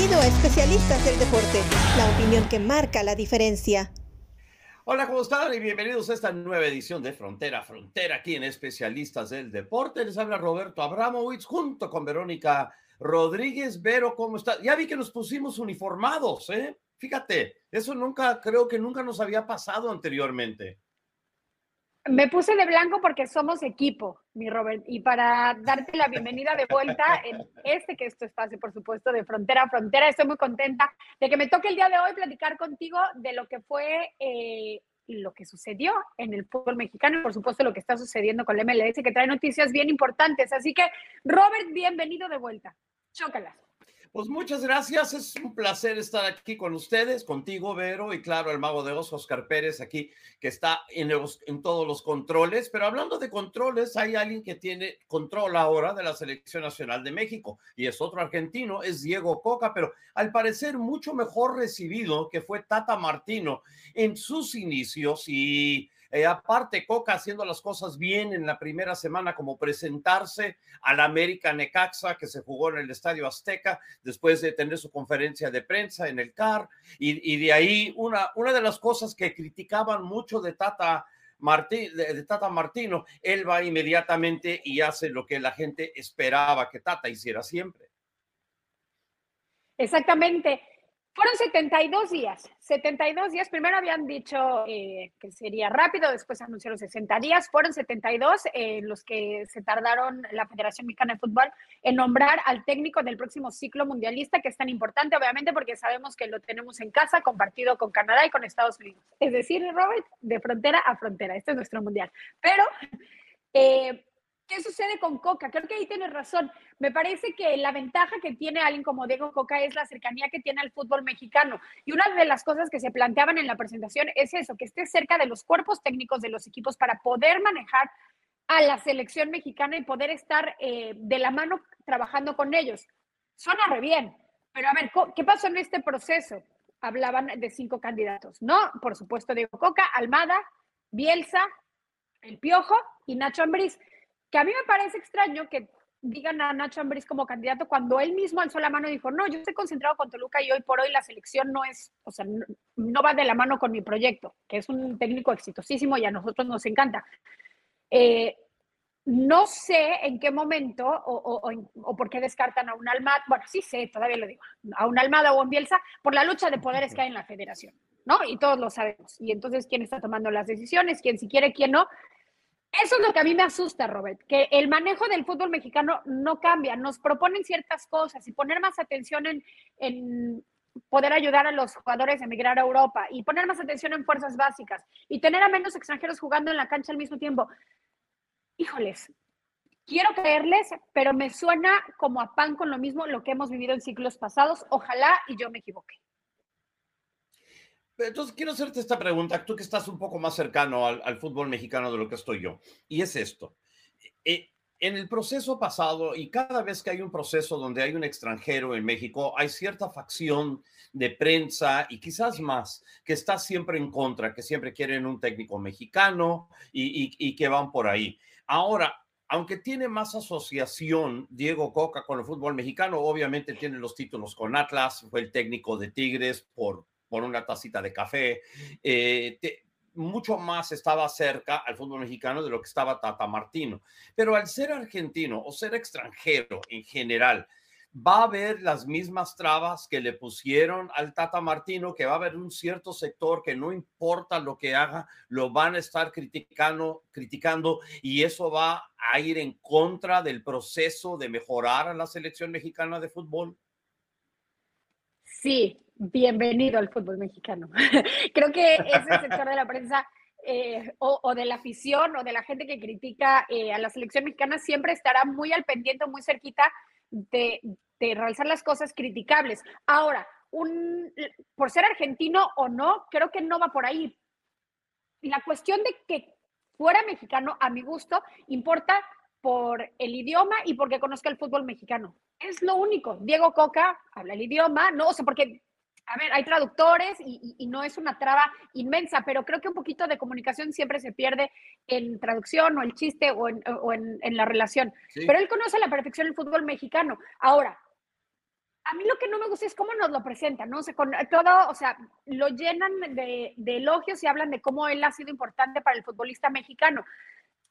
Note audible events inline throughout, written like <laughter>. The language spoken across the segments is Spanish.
Bienvenido a Especialistas del Deporte, la opinión que marca la diferencia. Hola, ¿cómo están? Y bienvenidos a esta nueva edición de Frontera Frontera aquí en Especialistas del Deporte. Les habla Roberto Abramowitz junto con Verónica Rodríguez. Vero, ¿cómo está? Ya vi que nos pusimos uniformados, ¿eh? Fíjate, eso nunca, creo que nunca nos había pasado anteriormente. Me puse de blanco porque somos equipo, mi Robert, y para darte la bienvenida de vuelta en este que es tu espacio, por supuesto, de frontera a frontera. Estoy muy contenta de que me toque el día de hoy platicar contigo de lo que fue eh, lo que sucedió en el fútbol mexicano y, por supuesto, lo que está sucediendo con la MLS, que trae noticias bien importantes. Así que, Robert, bienvenido de vuelta. Chócalas. Pues muchas gracias, es un placer estar aquí con ustedes, contigo, Vero, y claro, el mago de Oz, Oscar Pérez, aquí, que está en, en todos los controles. Pero hablando de controles, hay alguien que tiene control ahora de la Selección Nacional de México, y es otro argentino, es Diego Coca, pero al parecer mucho mejor recibido que fue Tata Martino en sus inicios y eh, aparte, Coca haciendo las cosas bien en la primera semana, como presentarse al América Necaxa, que se jugó en el Estadio Azteca, después de tener su conferencia de prensa en el CAR. Y, de ahí, una, una de las cosas que criticaban mucho de Tata. de Tata Martino, él va inmediatamente y hace lo que la gente esperaba que Tata hiciera siempre. Exactamente. Fueron 72 días, 72 días. Primero habían dicho eh, que sería rápido, después anunciaron 60 días. Fueron 72 eh, los que se tardaron la Federación Mexicana de Fútbol en nombrar al técnico del próximo ciclo mundialista, que es tan importante, obviamente, porque sabemos que lo tenemos en casa, compartido con Canadá y con Estados Unidos. Es decir, Robert, de frontera a frontera. Este es nuestro mundial. Pero eh, ¿Qué sucede con Coca? Creo que ahí tienes razón. Me parece que la ventaja que tiene alguien como Diego Coca es la cercanía que tiene al fútbol mexicano. Y una de las cosas que se planteaban en la presentación es eso, que esté cerca de los cuerpos técnicos de los equipos para poder manejar a la selección mexicana y poder estar eh, de la mano trabajando con ellos. Suena re bien, pero a ver, ¿qué pasó en este proceso? Hablaban de cinco candidatos, ¿no? Por supuesto, Diego Coca, Almada, Bielsa, El Piojo y Nacho Ambriz que a mí me parece extraño que digan a Nacho Ambriz como candidato cuando él mismo alzó la mano y dijo, no, yo estoy concentrado con Toluca y hoy por hoy la selección no es, o sea, no, va de la mano con mi proyecto, que es un técnico exitosísimo y a nosotros nos encanta. Eh, no sé en qué momento o, por qué descartan a un Almada, bueno, sí sé, todavía lo digo, a un Almada o a un Bielsa, por la lucha de poderes que hay en la federación, ¿no? Y todos lo sabemos. Y entonces, ¿quién está tomando las decisiones? ¿Quién si quiere, quién no? Eso es lo que a mí me asusta, Robert, que el manejo del fútbol mexicano no cambia. Nos proponen ciertas cosas y poner más atención en, poder ayudar a los jugadores a emigrar a Europa y poner más atención en fuerzas básicas y tener a menos extranjeros jugando en la cancha al mismo tiempo. Híjoles, quiero creerles, pero me suena como a pan con lo mismo lo que hemos vivido en ciclos pasados. Ojalá y yo me equivoque. Entonces, quiero hacerte esta pregunta, tú que estás un poco más cercano al, fútbol mexicano de lo que estoy yo, y es esto. Eh, en el proceso pasado, y cada vez que hay un proceso donde hay un extranjero en México, hay cierta facción de prensa y quizás más que está siempre en contra, que siempre quieren un técnico mexicano y, y que van por ahí. Ahora, aunque tiene más asociación Diego Coca con el fútbol mexicano, obviamente tiene los títulos con Atlas, fue el técnico de Tigres por por una tacita de café. Eh, mucho más estaba cerca al fútbol mexicano de lo que estaba Tata Martino. Pero al ser argentino o ser extranjero en general, va a haber las mismas trabas que le pusieron al Tata Martino, que va a haber un cierto sector que no importa lo que haga, lo van a estar criticando, criticando y eso va a ir en contra del proceso de mejorar a la selección mexicana de fútbol. Sí, bienvenido al fútbol mexicano. <laughs> Creo que ese sector de la prensa eh, o, de la afición o de la gente que critica eh, a la selección mexicana siempre estará muy al pendiente, muy cerquita de, realizar las cosas criticables. Ahora, un, por ser argentino o no, creo que no va por ahí. La cuestión de que fuera mexicano, a mi gusto, importa por el idioma y porque conozca el fútbol mexicano. Es lo único. Diego Coca habla el idioma, no, o sea, porque a ver, hay traductores y, no es una traba inmensa, pero creo que un poquito de comunicación siempre se pierde en traducción o el chiste o en, la relación. Pero él conoce a la perfección el fútbol mexicano. Ahora, A mí lo que no me gusta es cómo nos lo presentan, ¿no? O sea, con todo, o sea, lo llenan de, de elogios y hablan de cómo él ha sido importante para el futbolista mexicano.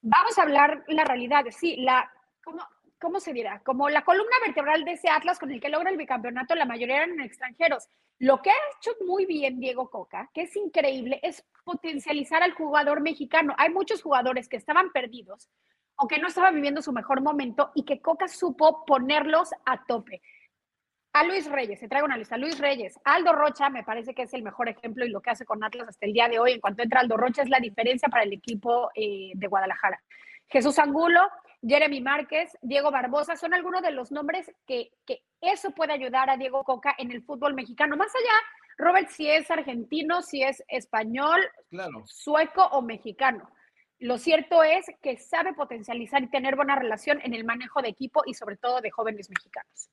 Vamos a hablar la realidad, sí, la, ¿cómo, ¿cómo se dirá? Como la columna vertebral de ese Atlas con el que logra el bicampeonato, la mayoría eran extranjeros. Lo que ha hecho muy bien Diego Coca, que es increíble, es potencializar al jugador mexicano. Hay muchos jugadores que estaban perdidos o que no estaban viviendo su mejor momento y que Coca supo ponerlos a tope. A Luis Reyes, se trae una lista. Luis Reyes, Aldo Rocha, me parece que es el mejor ejemplo y lo que hace con Atlas hasta el día de hoy. En cuanto entra Aldo Rocha, es la diferencia para el equipo eh, de Guadalajara. Jesús Angulo, Jeremy Márquez, Diego Barbosa, son algunos de los nombres que, que eso puede ayudar a Diego Coca en el fútbol mexicano. Más allá, Robert, si es argentino, si es español, Claro. sueco o mexicano. Lo cierto es que sabe potencializar y tener buena relación en el manejo de equipo y sobre todo de jóvenes mexicanos.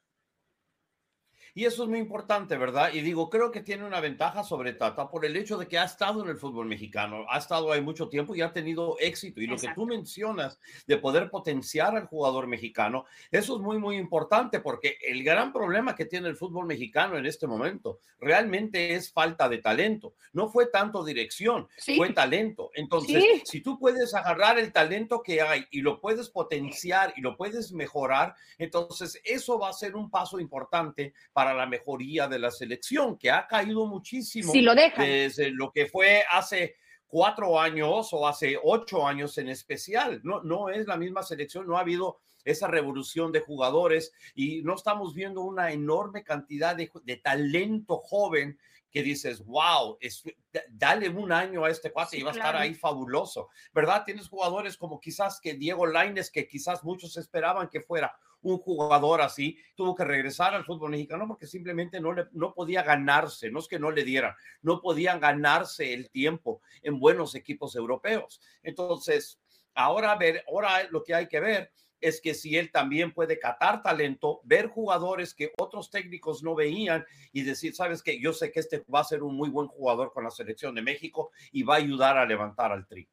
Y eso es muy importante, ¿verdad? Y digo, creo que tiene una ventaja sobre Tata por el hecho de que ha estado en el fútbol mexicano, ha estado ahí mucho tiempo y ha tenido éxito. Y lo que tú mencionas de poder potenciar al jugador mexicano, eso es muy, muy importante porque el gran problema que tiene el fútbol mexicano en este momento realmente es falta de talento. No fue tanto dirección, Sí. fue talento. Entonces, Sí. si tú puedes agarrar el talento que hay y lo puedes potenciar y lo puedes mejorar, entonces eso va a ser un paso importante para la mejoría de la selección, que ha caído muchísimo Si lo desde lo que fue hace cuatro años o hace ocho años en especial. No, no es la misma selección, no ha habido esa revolución de jugadores y no estamos viendo una enorme cantidad de, de talento joven que dices, wow, es, da- dale un año a este cuate Sí, y va a estar ahí fabuloso, ¿verdad? Tienes jugadores como quizás que Diego Laines, que quizás muchos esperaban que fuera un jugador así, tuvo que regresar al fútbol mexicano porque simplemente no, le, no podía ganarse, no es que no le dieran, no podían ganarse el tiempo en buenos equipos europeos. Entonces, ahora, ver, ahora lo que hay que ver es que si él también puede catar talento, ver jugadores que otros técnicos no veían y decir, sabes que yo sé que este va a ser un muy buen jugador con la selección de México y va a ayudar a levantar al tri.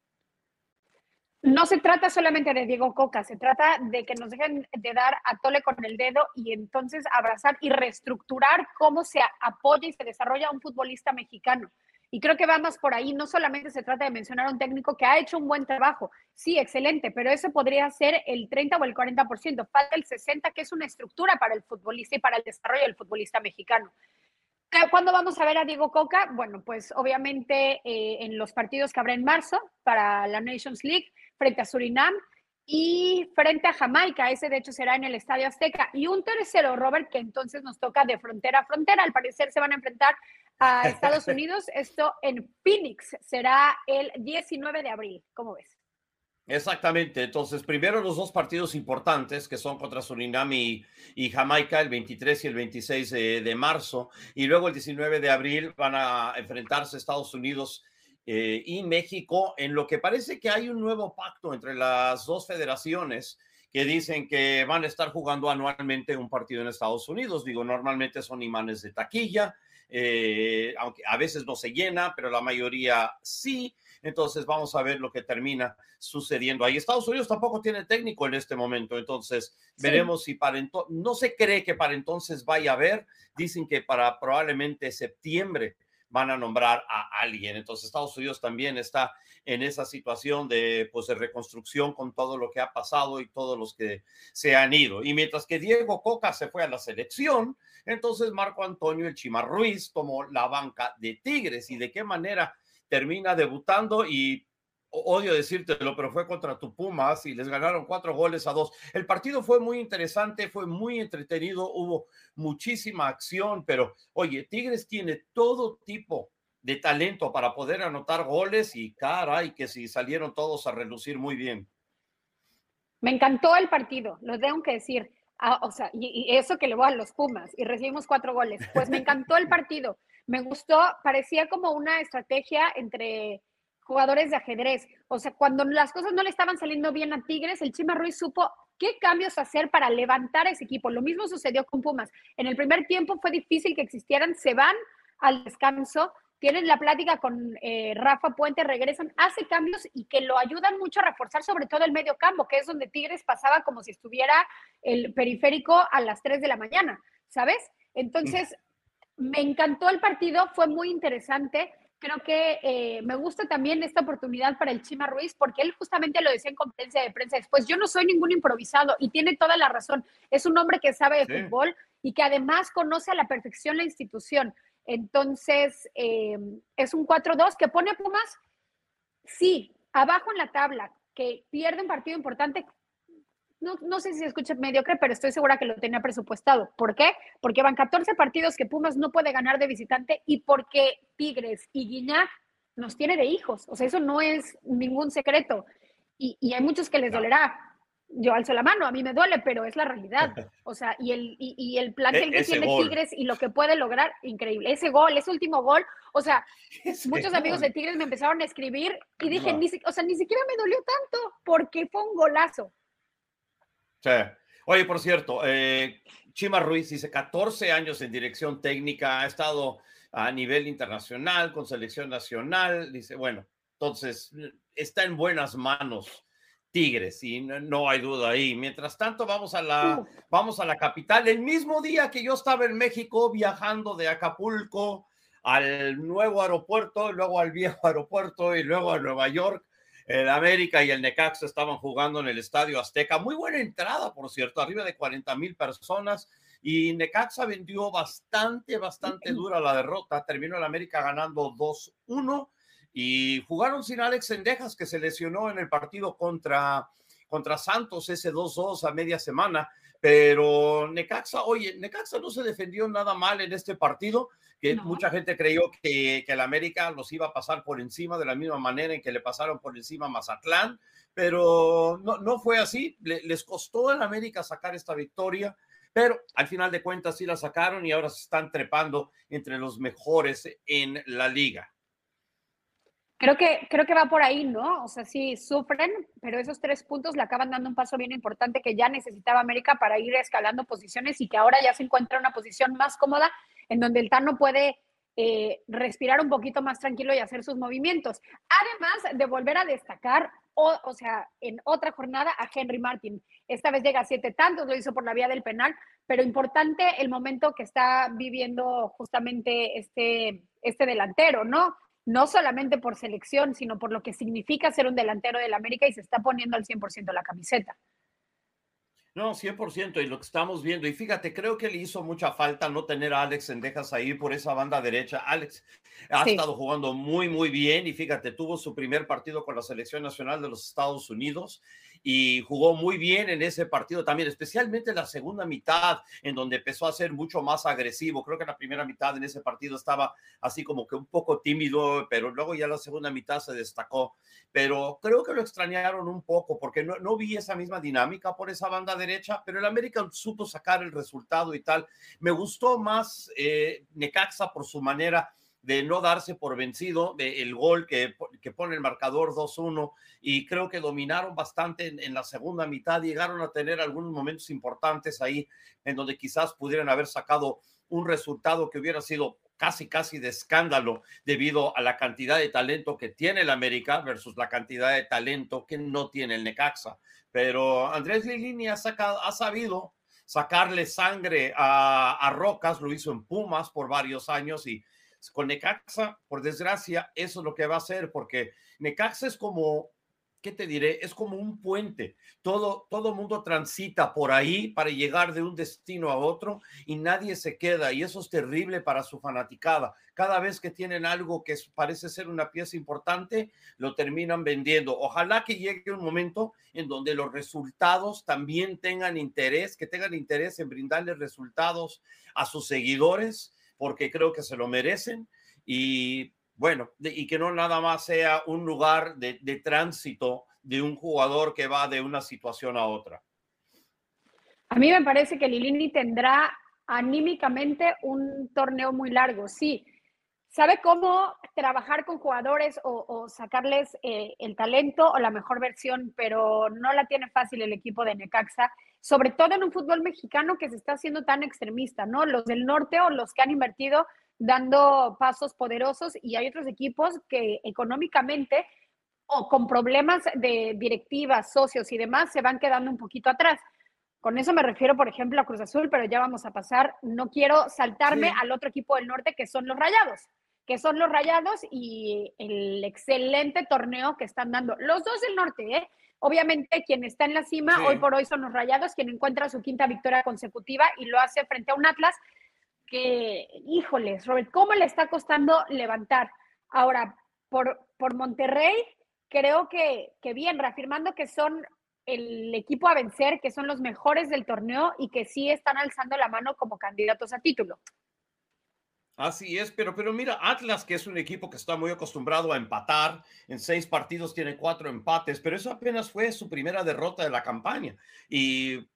No se trata solamente de Diego Coca, se trata de que nos dejen de dar a tole con el dedo y entonces abrazar y reestructurar cómo se apoya y se desarrolla un futbolista mexicano. Y creo que va más por ahí. No solamente se trata de mencionar a un técnico que ha hecho un buen trabajo. Sí, excelente, pero eso podría ser el 30 o el 40%. Falta el 60, que es una estructura para el futbolista y para el desarrollo del futbolista mexicano. ¿Qué- ¿Cuándo vamos a ver a Diego Coca? Bueno, pues obviamente eh, en los partidos que habrá en marzo para la Nations League, frente a Surinam y frente a Jamaica. Ese de hecho será en el Estadio Azteca. Y un tercero, Robert, que entonces nos toca de frontera a frontera. Al parecer se van a enfrentar a <laughs> Estados Unidos. Esto en Phoenix será el 19 de abril. ¿Cómo ves? Exactamente. Entonces, primero los dos partidos importantes que son contra Surinam y, y Jamaica, el 23 y el 26 de, de marzo, y luego el 19 de abril van a enfrentarse Estados Unidos eh, y México en lo que parece que hay un nuevo pacto entre las dos federaciones que dicen que van a estar jugando anualmente un partido en Estados Unidos. Digo, normalmente son imanes de taquilla, eh, aunque a veces no se llena, pero la mayoría sí. Entonces vamos a ver lo que termina sucediendo ahí. Estados Unidos tampoco tiene técnico en este momento, entonces Sí. veremos si para entonces, no se cree que para entonces vaya a haber, dicen que para probablemente septiembre van a nombrar a alguien. Entonces Estados Unidos también está en esa situación de, pues, de reconstrucción con todo lo que ha pasado y todos los que se han ido. Y mientras que Diego Coca se fue a la selección, entonces Marco Antonio El Chima Ruiz tomó la banca de Tigres y de qué manera termina debutando y odio decírtelo, pero fue contra tu Pumas y les ganaron cuatro goles a dos. El partido fue muy interesante, fue muy entretenido, hubo muchísima acción, pero oye, Tigres tiene todo tipo de talento para poder anotar goles y caray, que si salieron todos a relucir muy bien. Me encantó el partido, lo tengo que decir. Ah, o sea, y, y eso que le voy a los Pumas y recibimos cuatro goles. Pues me encantó el partido. Me gustó, parecía como una estrategia entre jugadores de ajedrez. O sea, cuando las cosas no le estaban saliendo bien a Tigres, el Chima Ruiz supo qué cambios hacer para levantar ese equipo. Lo mismo sucedió con Pumas. En el primer tiempo fue difícil que existieran, se van al descanso, tienen la plática con eh, Rafa Puente, regresan, hace cambios y que lo ayudan mucho a reforzar sobre todo el medio campo, que es donde Tigres pasaba como si estuviera el periférico a las 3 de la mañana, ¿sabes? Entonces, me encantó el partido, fue muy interesante. Creo que eh, me gusta también esta oportunidad para el Chima Ruiz, porque él justamente lo decía en conferencia de prensa después, yo no soy ningún improvisado y tiene toda la razón. Es un hombre que sabe de fútbol y que además conoce a la perfección la institución. Entonces, eh, es un 4-2 que pone a Pumas, sí, abajo en la tabla, que pierde un partido importante, no, sé si se escucha mediocre, pero estoy segura que lo tenía presupuestado. ¿Por qué? Porque van 14 partidos que Pumas no puede ganar de visitante y porque Tigres y Guiñac nos tiene de hijos. O sea, eso no es ningún secreto. Y, hay muchos que les dolerá. Yo alzo la mano, a mí me duele, pero es la realidad. <laughs> O sea, y el, y, el plantel e, que tiene Tigres y lo que puede lograr, increíble. Ese gol, ese último gol, o sea, <laughs> muchos amigos de Tigres me empezaron a escribir y dije, ni, o sea, ni siquiera me dolió tanto porque fue un golazo. Oye, por cierto, eh, Chima Ruiz dice 14 años en dirección técnica, ha estado a nivel internacional, con selección nacional, dice, bueno, entonces está en buenas manos Tigres y no, hay duda ahí. Mientras tanto, vamos a la, vamos a la capital. El mismo día que yo estaba en México viajando de Acapulco al nuevo aeropuerto, luego al viejo <laughs> aeropuerto y luego a Nueva York, el América y el Necaxa estaban jugando en el Estadio Azteca. Muy buena entrada, por cierto, arriba de 40 mil personas. Y Necaxa vendió bastante, bastante dura la derrota. Terminó el América ganando 2-1 y jugaron sin Alex Sendejas, que se lesionó en el partido contra, contra Santos, ese 2-2 a media semana. Pero Necaxa, oye, Necaxa no se defendió nada mal en este partido que mucha gente creyó que, que, el América los iba a pasar por encima de la misma manera en que le pasaron por encima a Mazatlán, pero no, no fue así. les costó al América sacar esta victoria, pero al final de cuentas sí la sacaron y ahora se están trepando entre los mejores en la liga. Creo que, creo que va por ahí, ¿no? O sea, sí sufren, pero esos tres puntos le acaban dando un paso bien importante que ya necesitaba América para ir escalando posiciones y que ahora ya se encuentra en una posición más cómoda en donde el Tano puede eh, respirar un poquito más tranquilo y hacer sus movimientos. Además de volver a destacar, o, o, sea, en otra jornada a Henry Martin. Esta vez llega a siete tantos, lo hizo por la vía del penal, pero importante el momento que está viviendo justamente este, este delantero, ¿no? No solamente por selección, sino por lo que significa ser un delantero del América y se está poniendo al 100% la camiseta. No, 100%, y lo que estamos viendo, y fíjate, creo que le hizo mucha falta no tener a Alex Sendejas ahí por esa banda derecha. Alex ha estado jugando muy, muy bien, y fíjate, tuvo su primer partido con la selección nacional de los Estados Unidos, y jugó muy bien en ese partido también, especialmente en la segunda mitad, en donde empezó a ser mucho más agresivo. Creo que la primera mitad en ese partido estaba así como que un poco tímido, pero luego ya la segunda mitad se destacó. Pero creo que lo extrañaron un poco porque no, no vi esa misma dinámica por esa banda derecha, pero el América supo sacar el resultado y tal. Me gustó más eh, Necaxa por su manera de no darse por vencido, de el gol que, que pone el marcador 2-1 y creo que dominaron bastante en, la segunda mitad, llegaron a tener algunos momentos importantes ahí en donde quizás pudieran haber sacado un resultado que hubiera sido casi, casi de escándalo debido a la cantidad de talento que tiene el América versus la cantidad de talento que no tiene el Necaxa. Pero Andrés Lilini ha, sacado, ha sabido sacarle sangre a, a Rocas, lo hizo en Pumas por varios años y con Necaxa, por desgracia, eso es lo que va a hacer, porque Necaxa es como, ¿qué te diré? Es como un puente. Todo, todo mundo transita por ahí para llegar de un destino a otro y nadie se queda. Y eso es terrible para su fanaticada. Cada vez que tienen algo que parece ser una pieza importante, lo terminan vendiendo. Ojalá que llegue un momento en donde los resultados también tengan interés, que tengan interés en brindarles resultados a sus seguidores porque creo que se lo merecen y bueno, y que no nada más sea un lugar de, tránsito de un jugador que va de una situación a otra. A mí me parece que Lilini tendrá anímicamente un torneo muy largo, sí. Sabe cómo trabajar con jugadores o, sacarles eh, el talento o la mejor versión, pero no la tiene fácil el equipo de Necaxa sobre todo en un fútbol mexicano que se está haciendo tan extremista, ¿no? Los del norte o los que han invertido dando pasos poderosos y hay otros equipos que económicamente o con problemas de directivas, socios y demás se van quedando un poquito atrás. Con eso me refiero, por ejemplo, a Cruz Azul, pero ya vamos a pasar. No quiero saltarme al otro equipo del norte, que son los Rayados, que son los Rayados y el excelente torneo que están dando. Los dos del norte, ¿eh? Obviamente, quien está en la cima hoy por hoy son los Rayados, quien encuentra su quinta victoria consecutiva y lo hace frente a un Atlas que, híjoles, Robert, ¿cómo le está costando levantar? Ahora, por, por Monterrey, creo que, que bien, reafirmando que son el equipo a vencer, que son los mejores del torneo y que sí están alzando la mano como candidatos a título. Así es, pero, pero mira, Atlas, que es un equipo que está muy acostumbrado a empatar, en seis partidos tiene cuatro empates, pero eso apenas fue su primera derrota de la campaña. Y,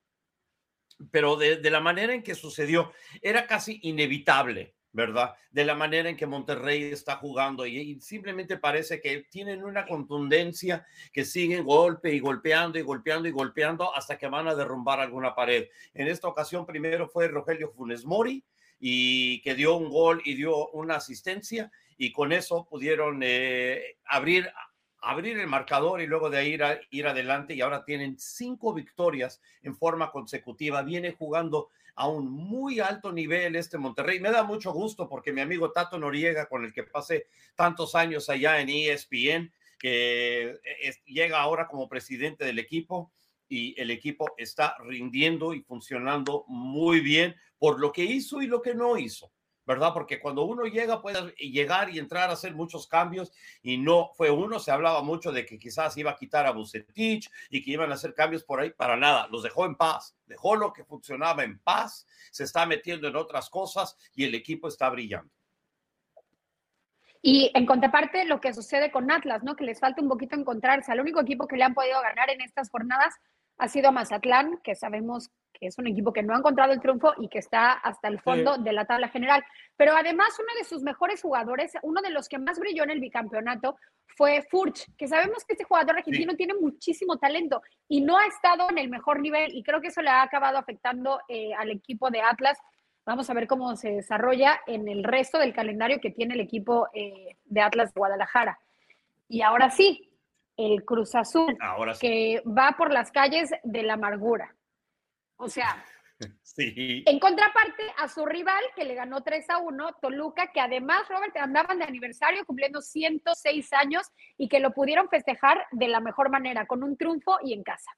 pero de, la manera en que sucedió, era casi inevitable ¿verdad? De la manera en que Monterrey está jugando y, simplemente parece que tienen una contundencia que siguen golpe y golpeando y golpeando y golpeando hasta que van a derrumbar alguna pared. En esta ocasión primero fue Rogelio Funes Mori y que dio un gol y dio una asistencia y con eso pudieron eh, abrir abrir el marcador y luego de ahí ir, ir adelante y ahora tienen cinco victorias en forma consecutiva. Viene jugando a un muy alto nivel este Monterrey. Me da mucho gusto porque mi amigo Tato Noriega, con el que pasé tantos años allá en ESPN, que llega ahora como presidente del equipo y el equipo está rindiendo y funcionando muy bien por lo que hizo y lo que no hizo. ¿verdad? Porque cuando uno llega puede llegar y entrar a hacer muchos cambios y no fue uno, se hablaba mucho de que quizás iba a quitar a Bucetich y que iban a hacer cambios por ahí, para nada, los dejó en paz, dejó lo que funcionaba en paz, se está metiendo en otras cosas y el equipo está brillando. Y en contraparte, lo que sucede con Atlas, ¿no? Que les falta un poquito encontrarse. Al único equipo que le han podido ganar en estas jornadas ha sido Mazatlán, que sabemos que es un equipo que no ha encontrado el triunfo y que está hasta el fondo de la tabla general. Pero además, uno de sus mejores jugadores, uno de los que más brilló en el bicampeonato, fue Furch, que sabemos que este jugador argentino tiene muchísimo talento y no ha estado en el mejor nivel y creo que eso le ha acabado afectando eh, al equipo de Atlas. Vamos a ver cómo se desarrolla en el resto del calendario que tiene el equipo eh, de Atlas de Guadalajara. Y ahora sí, el Cruz Azul, que va por las calles de la amargura. O sea, <laughs> en contraparte a su rival, que le ganó 3 a 1, Toluca, que además, Robert, andaban de aniversario cumpliendo 106 años y que lo pudieron festejar de la mejor manera, con un triunfo y en casa.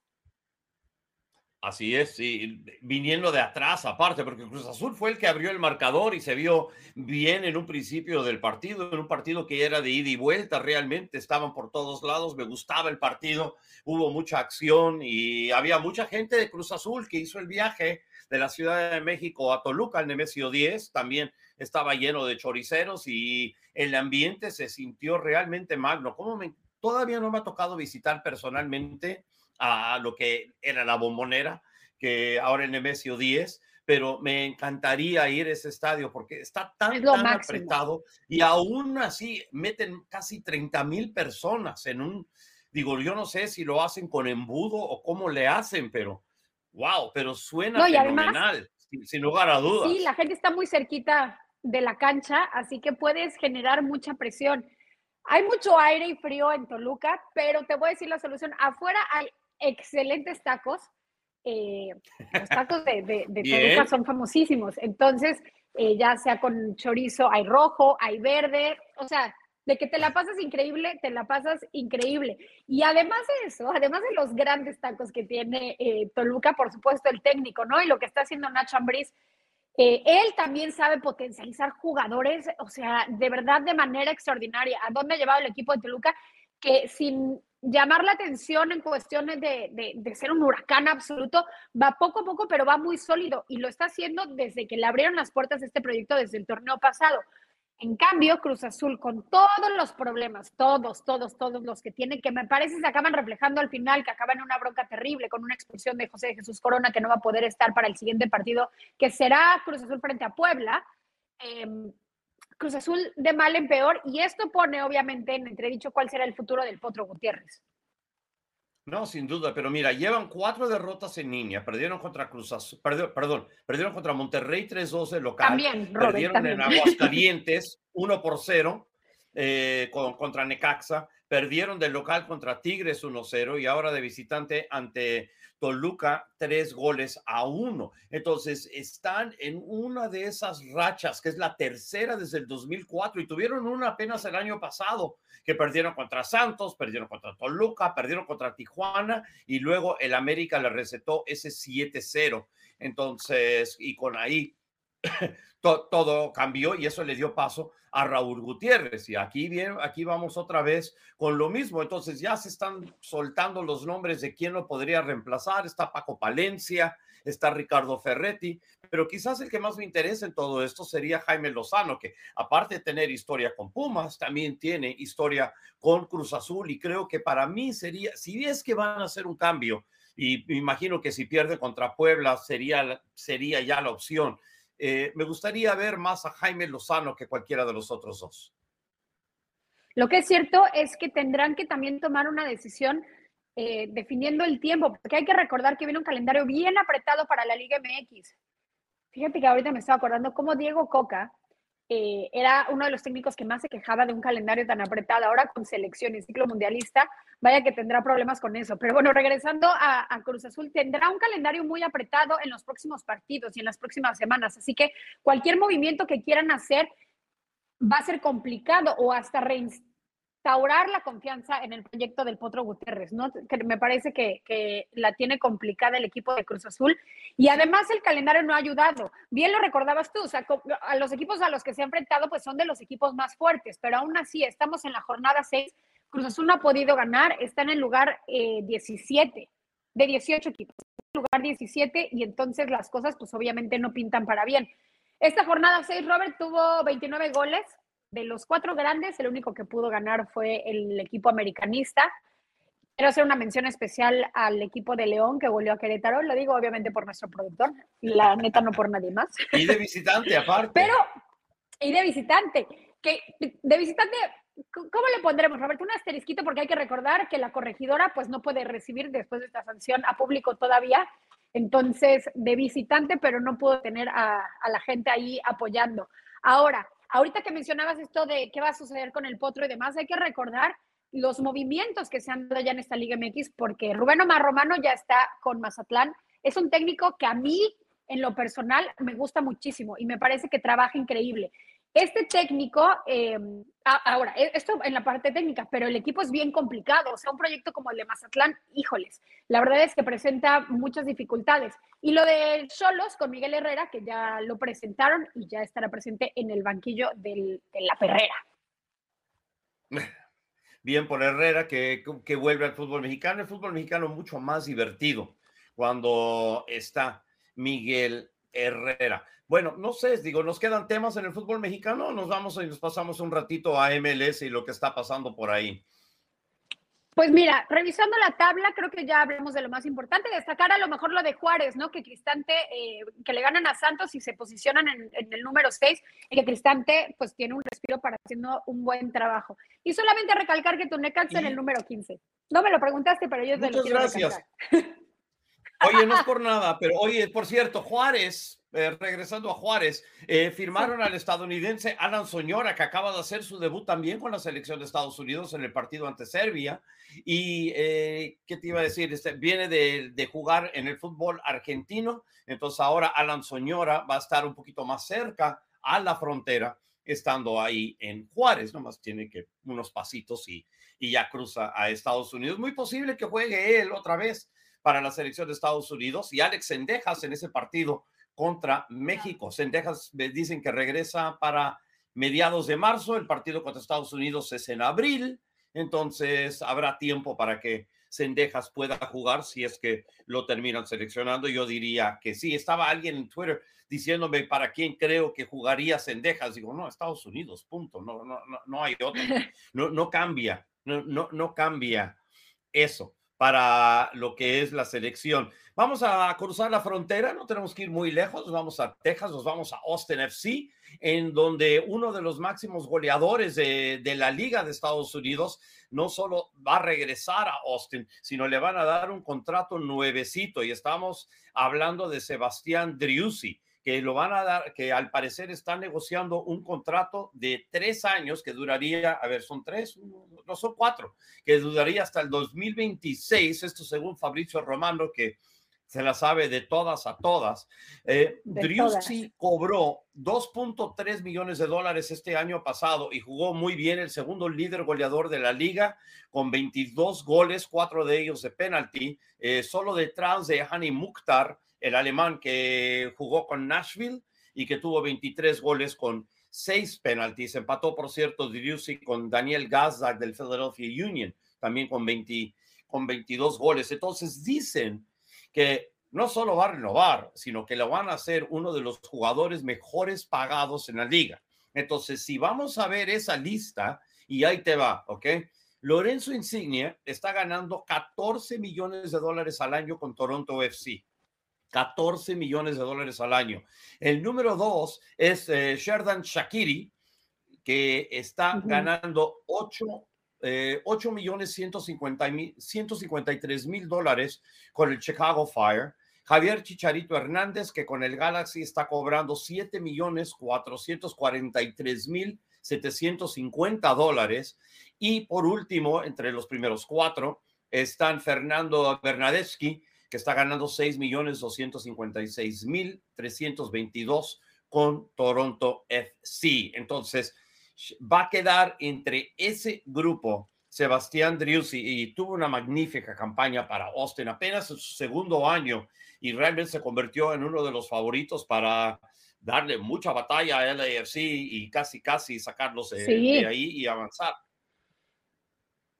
Así es, sí, viniendo de atrás aparte, porque Cruz Azul fue el que abrió el marcador y se vio bien en un principio del partido, en un partido que era de ida y vuelta realmente, estaban por todos lados, me gustaba el partido, hubo mucha acción y había mucha gente de Cruz Azul que hizo el viaje de la Ciudad de México a Toluca, al Nemesio 10, también estaba lleno de choriceros y el ambiente se sintió realmente magno. ¿Cómo me, todavía no me ha tocado visitar personalmente a lo que era la bombonera, que ahora en Nemesio 10, pero me encantaría ir a ese estadio porque está tan, tan apretado y aún así meten casi 30 mil personas en un, digo, yo no sé si lo hacen con embudo o cómo le hacen, pero wow, pero suena fenomenal, sin, lugar a dudas. Sí, la gente está muy cerquita de la cancha, así que puedes generar mucha presión. Hay mucho aire y frío en Toluca, pero te voy a decir la solución. Afuera hay excelentes tacos. Eh, los tacos de, de, <laughs> Toluca son famosísimos. Entonces, eh, ya sea con chorizo, hay rojo, hay verde, o sea, de que te la pasas increíble, te la pasas increíble. Y además de eso, además de los grandes tacos que tiene eh, Toluca, por supuesto, el técnico, ¿no? Y lo que está haciendo Nacho Ambriz, él también sabe potencializar jugadores, o sea, de verdad de manera extraordinaria. ¿A dónde ha llevado el equipo de Toluca? Que sin llamar la atención en cuestiones de, de, ser un huracán absoluto, va poco a poco, pero va muy sólido y lo está haciendo desde que le abrieron las puertas de este proyecto desde el torneo pasado. En cambio, Cruz Azul, con todos los problemas, todos, todos, todos los que tiene, que me parece se acaban reflejando al final, que acaban en una bronca terrible con una expulsión de José Jesús Corona, que no va a poder estar para el siguiente partido, que será Cruz Azul frente a Puebla. Eh, Cruz Azul de mal en peor y esto pone obviamente en entredicho cuál será el futuro del Potro Gutiérrez. No, sin duda, pero mira, llevan cuatro derrotas en línea. Perdieron contra Cruz Azul, perdón, perdieron contra Monterrey 3-2 local. También, Perdieron en Aguascalientes <laughs> 1 por 0 eh, contra Necaxa. perdieron del local contra Tigres 1-0 y ahora de visitante ante Toluca tres goles a uno. Entonces están en una de esas rachas que es la tercera desde el 2004 y tuvieron una apenas el año pasado que perdieron contra Santos, perdieron contra Toluca, perdieron contra Tijuana y luego el América le recetó ese 7-0. Entonces, y con ahí <coughs> todo cambió y eso le dio paso a Raúl Gutiérrez. Y aquí, bien, aquí vamos otra vez con lo mismo. Entonces ya se están soltando los nombres de quién lo podría reemplazar. Está Paco Palencia, está Ricardo Ferretti, pero quizás el que más me interesa en todo esto sería Jaime Lozano, que aparte de tener historia con Pumas, también tiene historia con Cruz Azul y creo que para mí sería, si es que van a hacer un cambio, y me imagino que si pierde contra Puebla sería, sería ya la opción eh, me gustaría ver más a Jaime Lozano que cualquiera de los otros dos. Lo que es cierto es que tendrán que también tomar una decisión eh, definiendo el tiempo, porque hay que recordar que viene un calendario bien apretado para la Liga MX. Fíjate que ahorita me estaba acordando cómo Diego Coca eh, era uno de los técnicos que más se quejaba de un calendario tan apretado. Ahora con selección y ciclo mundialista, vaya que tendrá problemas con eso. Pero bueno, regresando a, Cruz Azul, tendrá un calendario muy apretado en los próximos partidos y en las próximas semanas. Así que cualquier movimiento que quieran hacer va a ser complicado o hasta reinstalar restaurar la confianza en el proyecto del Potro Gutiérrez, ¿no? Que me parece que, que, la tiene complicada el equipo de Cruz Azul. Y además el calendario no ha ayudado. Bien lo recordabas tú, o sea, a los equipos a los que se ha enfrentado, pues son de los equipos más fuertes, pero aún así estamos en la jornada 6. Cruz Azul no ha podido ganar, está en el lugar 17 eh, de 18 equipos, lugar 17, y entonces las cosas, pues obviamente no pintan para bien. Esta jornada 6, Robert tuvo 29 goles, de los cuatro grandes, el único que pudo ganar fue el equipo americanista. Quiero hacer una mención especial al equipo de León que volvió a Querétaro. Lo digo obviamente por nuestro productor, la neta no por nadie más. <laughs> Y de visitante aparte. Pero, y de visitante, que de visitante, ¿cómo le pondremos, Roberto? Un asterisquito porque hay que recordar que la corregidora pues no puede recibir después de esta sanción a público todavía. Entonces, de visitante, pero no pudo tener a, a la gente ahí apoyando. Ahora, Ahorita que mencionabas esto de qué va a suceder con el Potro y demás, hay que recordar los movimientos que se han dado ya en esta Liga MX, porque Rubén Omar Romano ya está con Mazatlán. Es un técnico que a mí, en lo personal, me gusta muchísimo y me parece que trabaja increíble. Este técnico, eh, ahora, e, esto en la parte técnica, pero el equipo es bien complicado. O sea, un proyecto como el de Mazatlán, híjoles, la verdad es que presenta muchas dificultades. Y lo de Solos con Miguel Herrera, que ya lo presentaron y ya estará presente en el banquillo de la Ferrera. <laughs> Bien por Herrera, que, que vuelve al fútbol mexicano. El fútbol mexicano mucho más divertido cuando está Miguel Herrera. Bueno, no sé, digo, ¿nos quedan temas en el fútbol mexicano nos vamos y nos pasamos un ratito a MLS y lo que está pasando por ahí? Pues mira, revisando la tabla, creo que ya hablamos de lo más importante, destacar a lo mejor lo de Juárez, ¿no? Que Cristante, eh, que le ganan a Santos y se posicionan en, el número 6, y que Cristante pues tiene un respiro para haciendo un buen trabajo. Y solamente recalcar que Tunecax en el número 15. No me lo preguntaste, pero yo te lo quiero gracias. <laughs> Oye, no es por nada, pero oye, por cierto, Juárez eh, regresando a Juárez, eh, firmaron al estadounidense Alan Soñora, que acaba de hacer su debut también con la selección de Estados Unidos en el partido ante Serbia. Y, eh, ¿qué te iba a decir? Este, viene de, de, jugar en el fútbol argentino, entonces ahora Alan Soñora va a estar un poquito más cerca a la frontera, estando ahí en Juárez, nomás tiene que unos pasitos y, y ya cruza a Estados Unidos. Muy posible que juegue él otra vez para la selección de Estados Unidos y Alex Sendejas en ese partido contra México. Sendejas dicen que regresa para mediados de marzo, el partido contra Estados Unidos es en abril, entonces habrá tiempo para que Sendejas pueda jugar si es que lo terminan seleccionando. Yo diría que sí. Estaba alguien en Twitter diciéndome para quién creo que jugaría Sendejas. Digo, no, Estados Unidos, punto. No, no, no, no hay otro. No, no cambia, no, no, no cambia eso para lo que es la selección. Vamos a cruzar la frontera, no tenemos que ir muy lejos, vamos a Texas, nos vamos a Austin FC, en donde uno de los máximos goleadores de, de, la Liga de Estados Unidos no solo va a regresar a Austin, sino le van a dar un contrato nuevecito y estamos hablando de Sebastián Driussi que lo van a dar, que al parecer están negociando un contrato de tres años que duraría, a ver, son tres, no son cuatro, que duraría hasta el 2026, esto según Fabricio Romano, que se la sabe de todas a todas. Eh, cobró 2.3 millones de dólares este año pasado y jugó muy bien el segundo líder goleador de la liga con 22 goles, cuatro de ellos de penalti, eh, solo detrás de Hani Mukhtar, el alemán que jugó con Nashville y que tuvo 23 goles con seis penaltis. Empató, por cierto, Driussi con Daniel Gazdag del Philadelphia Union, también con, 20, con 22 goles. Entonces dicen que no solo va a renovar, sino que lo van a hacer uno de los jugadores mejores pagados en la liga. Entonces, si vamos a ver esa lista, y ahí te va, ¿ok? Lorenzo Insignia está ganando 14 millones de dólares al año con Toronto FC. 14 millones de dólares al año. El número dos es eh, Sherdan Shakiri, que está ganando 8 eh, 8 millones 153 mil dólares con el Chicago Fire. Javier Chicharito Hernández, que con el Galaxy está cobrando 7 millones 443 mil 750 dólares. Y por último, entre los primeros cuatro, están Fernando Bernadeschi, que está ganando 6 millones 256 mil 322 con Toronto FC. Entonces, va a quedar entre ese grupo Sebastián Driussi y tuvo una magnífica campaña para Austin apenas en su segundo año y realmente se convirtió en uno de los favoritos para darle mucha batalla a LAFC y casi casi sacarlos de, ahí y avanzar.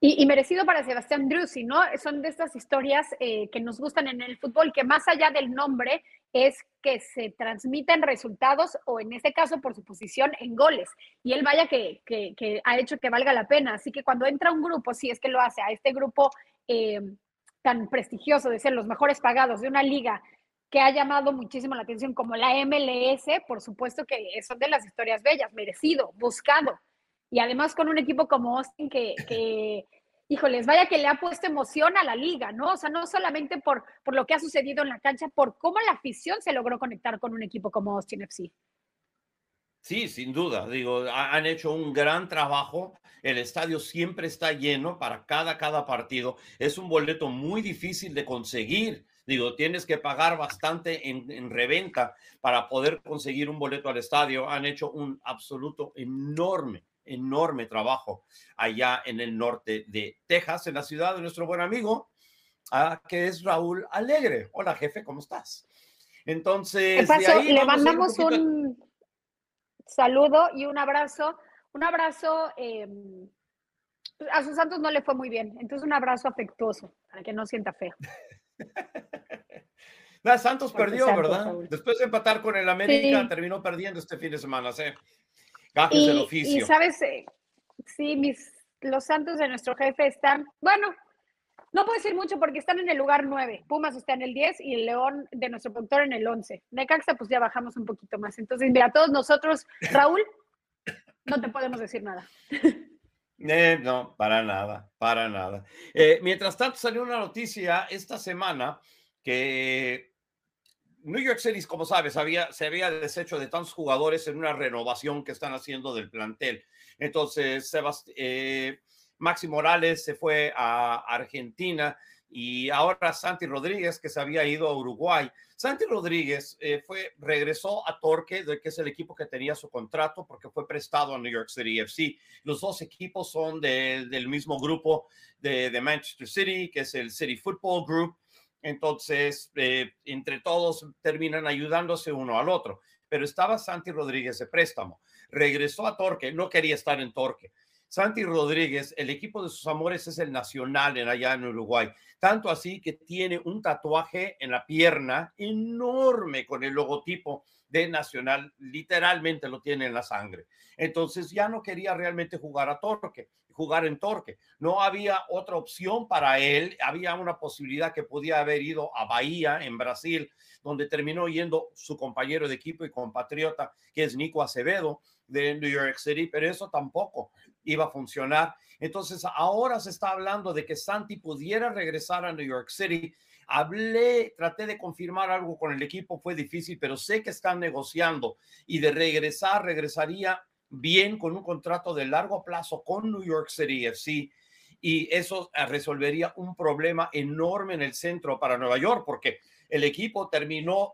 Y, merecido para Sebastián Driussi, ¿no? Son de estas historias eh, que nos gustan en el fútbol, que más allá del nombre, es que se transmiten resultados o en este caso por su posición en goles. Y él vaya que, ha hecho que valga la pena. Así que cuando entra un grupo, si es que lo hace, a este grupo eh, tan prestigioso de ser los mejores pagados de una liga que ha llamado muchísimo la atención como la MLS, por supuesto que son de las historias bellas, merecido, buscado. Y además con un equipo como Austin que, que <laughs> híjoles, vaya que le ha puesto emoción a la liga, ¿no? O sea, no solamente por, por lo que ha sucedido en la cancha, por cómo la afición se logró conectar con un equipo como Austin FC. Sí, sin duda. Digo, han hecho un gran trabajo. El estadio siempre está lleno para cada, cada partido. Es un boleto muy difícil de conseguir. Digo, tienes que pagar bastante en, en, reventa para poder conseguir un boleto al estadio. Han hecho un absoluto enorme enorme trabajo allá en el norte de Texas, en la ciudad de nuestro buen amigo, ah, que es Raúl Alegre. Hola, jefe, ¿cómo estás? Entonces, le mandamos un, saludo y un abrazo. Un abrazo. Em, a sus santos no le fue muy bien, entonces un abrazo afectuoso para que no sienta feo. <laughs> Santos perdió, ¿verdad? Después de empatar con el América, terminó perdiendo este fin de semana. ¿sí? Y, sabes, eh, sí, mis, los santos de nuestro jefe están, bueno, no puedo decir mucho porque están en el lugar 9. Pumas está en el 10 y el León de nuestro productor en el 11. Necaxa, pues ya bajamos un poquito más. Entonces, mira, todos nosotros, Raúl, no te podemos decir nada. <laughs> Eh, no, para nada, para nada. Eh, mientras tanto, salió una noticia esta semana que New York City, como sabes, había, se había deshecho de tantos jugadores en una renovación que están haciendo del plantel. Entonces, eh, Maxi Morales se fue a Argentina y ahora Santi Rodríguez, que se había ido a Uruguay. Santi Rodríguez eh, fue, regresó a Torque, que es el equipo que tenía su contrato, porque fue prestado a New York City FC. Los dos equipos son del mismo grupo de Manchester City, que es el City Football Group. Entonces, eh, entre todos terminan ayudándose uno al otro. Pero estaba Santi Rodríguez de préstamo. Regresó a Torque, no quería estar en Torque. Santi Rodríguez, el equipo de sus amores es el Nacional en allá en Uruguay. Tanto así que tiene un tatuaje en la pierna enorme con el logotipo de Nacional. Literalmente lo tiene en la sangre. Entonces ya no quería realmente jugar a Torque jugar en Torque. No había otra opción para él. Había una posibilidad que podía haber ido a Bahía, en Brasil, donde terminó yendo su compañero de equipo y compatriota, que es Nico Acevedo de New York City, pero eso tampoco iba a funcionar. Entonces, ahora se está hablando de que Santi pudiera regresar a New York City. Hablé, traté de confirmar algo con el equipo, fue difícil, pero sé que están negociando y de regresar, regresaría bien con un contrato de largo plazo con New York City FC y eso eh, resolvería un problema enorme en el centro para Nueva York porque el equipo terminó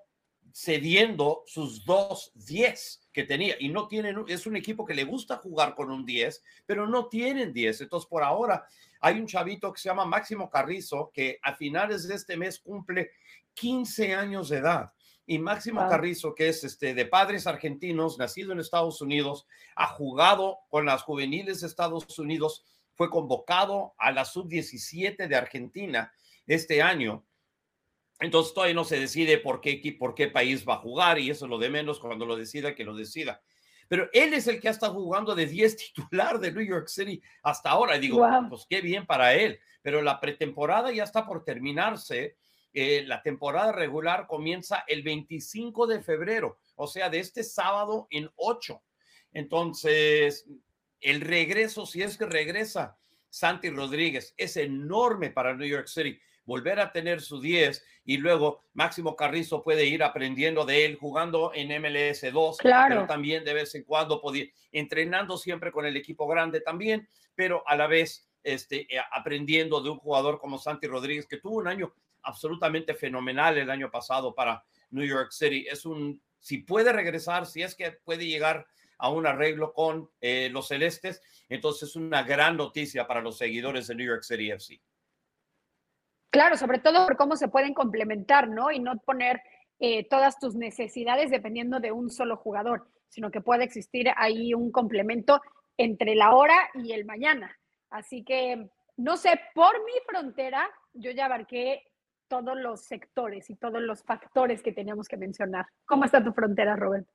cediendo sus dos 10 que tenía y no tienen, es un equipo que le gusta jugar con un 10, pero no tienen 10. Entonces, por ahora hay un chavito que se llama Máximo Carrizo que a finales de este mes cumple 15 años de edad. Y Máximo Carrizo, que es este, de padres argentinos, nacido en Estados Unidos, ha jugado con las juveniles de Estados Unidos, fue convocado a la sub-17 de Argentina este año entonces todavía no se decide por qué, por qué país va a jugar y eso es lo de menos cuando lo decida, que lo decida. Pero él es el que ha estado jugando de 10 <laughs> titular de New York City hasta ahora. Y digo, pues qué bien para él. Pero la pretemporada ya está por terminarse. Eh, la temporada regular comienza el 25 de febrero, o sea, de este sábado en 8. Entonces, el regreso, si es que regresa Santi Rodríguez, es enorme para New York City volver a tener su 10 y luego Máximo Carrizo puede ir aprendiendo de él jugando en MLS 2, claro. pero también de vez en cuando podía, entrenando siempre con el equipo grande también, pero a la vez este, eh, aprendiendo de un jugador como Santi Rodríguez que tuvo un año absolutamente fenomenal el año pasado para New York City. Es un, si puede regresar, si es que puede llegar a un arreglo con eh, los celestes, entonces es una gran noticia para los seguidores de New York City FC. Claro, sobre todo por cómo se pueden complementar, ¿no? Y no poner eh, todas tus necesidades dependiendo de un solo jugador, sino que puede existir ahí un complemento entre la hora y el mañana. Así que, no sé, por mi frontera, yo ya abarqué todos los sectores y todos los factores que teníamos que mencionar. ¿Cómo está tu frontera, Robert?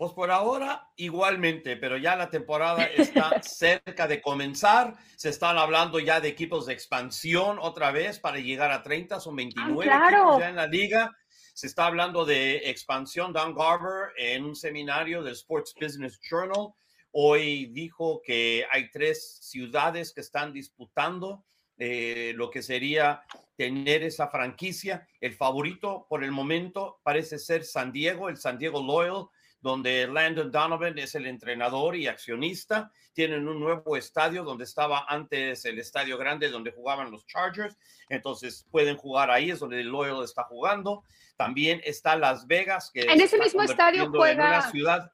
Pues por ahora igualmente, pero ya la temporada está <laughs> cerca de comenzar. Se están hablando ya de equipos de expansión otra vez para llegar a 30, son 29 ah, equipos ya en la liga. Se está hablando de expansión. Don Garber en un seminario del Sports Business Journal hoy dijo que hay tres ciudades que están disputando eh, lo que sería tener esa franquicia. El favorito por el momento parece ser San Diego, el San Diego Loyal donde Landon Donovan es el entrenador y accionista. Tienen un nuevo estadio donde estaba antes el estadio grande donde jugaban los Chargers. Entonces pueden jugar ahí, es donde Loyal está jugando. También está Las Vegas, que en ese mismo estadio juega en una ciudad.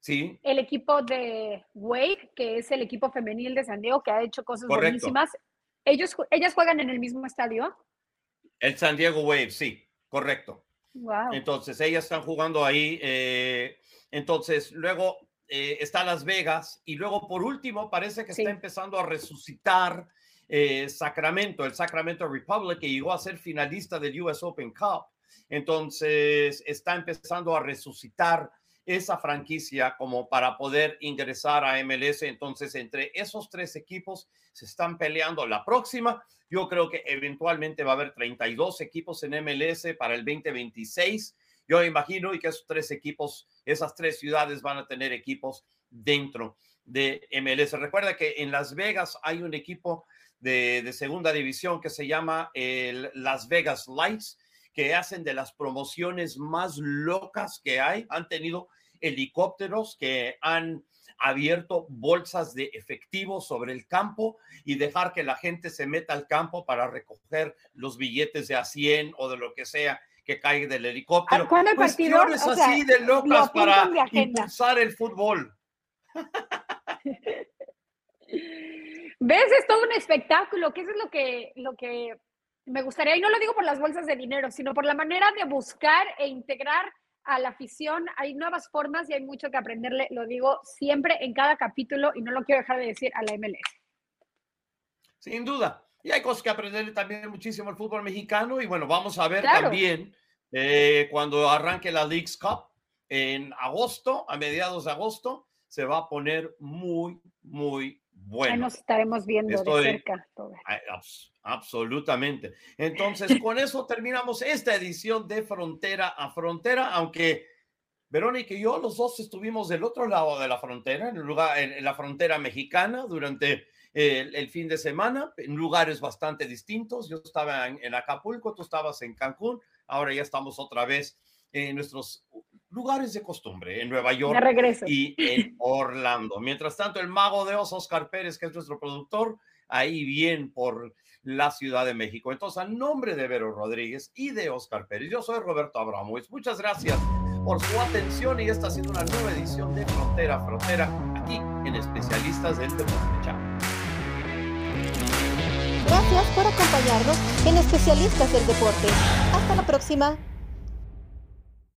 Sí. El equipo de Wade, que es el equipo femenil de San Diego, que ha hecho cosas buenísimas. Ellos, ellas juegan en el mismo estadio. El San Diego Wave, sí, correcto. Entonces, ellas están jugando ahí. Eh, entonces, luego eh, está Las Vegas y luego, por último, parece que está empezando a resucitar eh, Sacramento, el Sacramento Republic, que llegó a ser finalista del US Open Cup. Entonces, está empezando a resucitar esa franquicia como para poder ingresar a MLS. Entonces, entre esos tres equipos se están peleando la próxima. Yo creo que eventualmente va a haber 32 equipos en MLS para el 2026. Yo imagino y que esos tres equipos, esas tres ciudades van a tener equipos dentro de MLS. Recuerda que en Las Vegas hay un equipo de, de segunda división que se llama Las Vegas Lights que hacen de las promociones más locas que hay. Han tenido helicópteros que han abierto bolsas de efectivo sobre el campo y dejar que la gente se meta al campo para recoger los billetes de a 100 o de lo que sea que caiga del helicóptero. ¿Cuándo el partido? así de locas para impulsar el fútbol. <laughs> ¿Ves? Es todo un espectáculo, que eso es lo que, lo que me gustaría, y no lo digo por las bolsas de dinero, sino por la manera de buscar e integrar a la afición. Hay nuevas formas y hay mucho que aprenderle, lo digo siempre en cada capítulo y no lo quiero dejar de decir a la MLS. Sin duda. Y hay cosas que aprenderle también muchísimo al fútbol mexicano y bueno, vamos a ver también eh, cuando arranque la League's Cup en agosto, a mediados de agosto, se va a poner muy, muy bueno. Ahí nos estaremos viendo de cerca. absolutamente. Entonces, <laughs> con eso terminamos esta edición de Frontera a Frontera, aunque Verónica y yo, los dos estuvimos del otro lado de la frontera, en, lugar, en, la frontera mexicana, durante el, fin de semana, en lugares bastante distintos. Yo estaba en, Acapulco, tú estabas en Cancún, ahora ya estamos otra vez en nuestros lugares de costumbre, en Nueva York y en <laughs> Orlando. Mientras tanto, el mago de Osos, Oscar Pérez, que es nuestro productor, ahí bien por la Ciudad de México. Entonces, a nombre de Vero Rodríguez y de Oscar Pérez, yo soy Roberto Abramovich. Muchas gracias por su atención y esta ha sido una nueva edición de Frontera Frontera aquí en Especialistas del Deporte. Chao. Gracias por acompañarnos en Especialistas del Deporte. Hasta la próxima.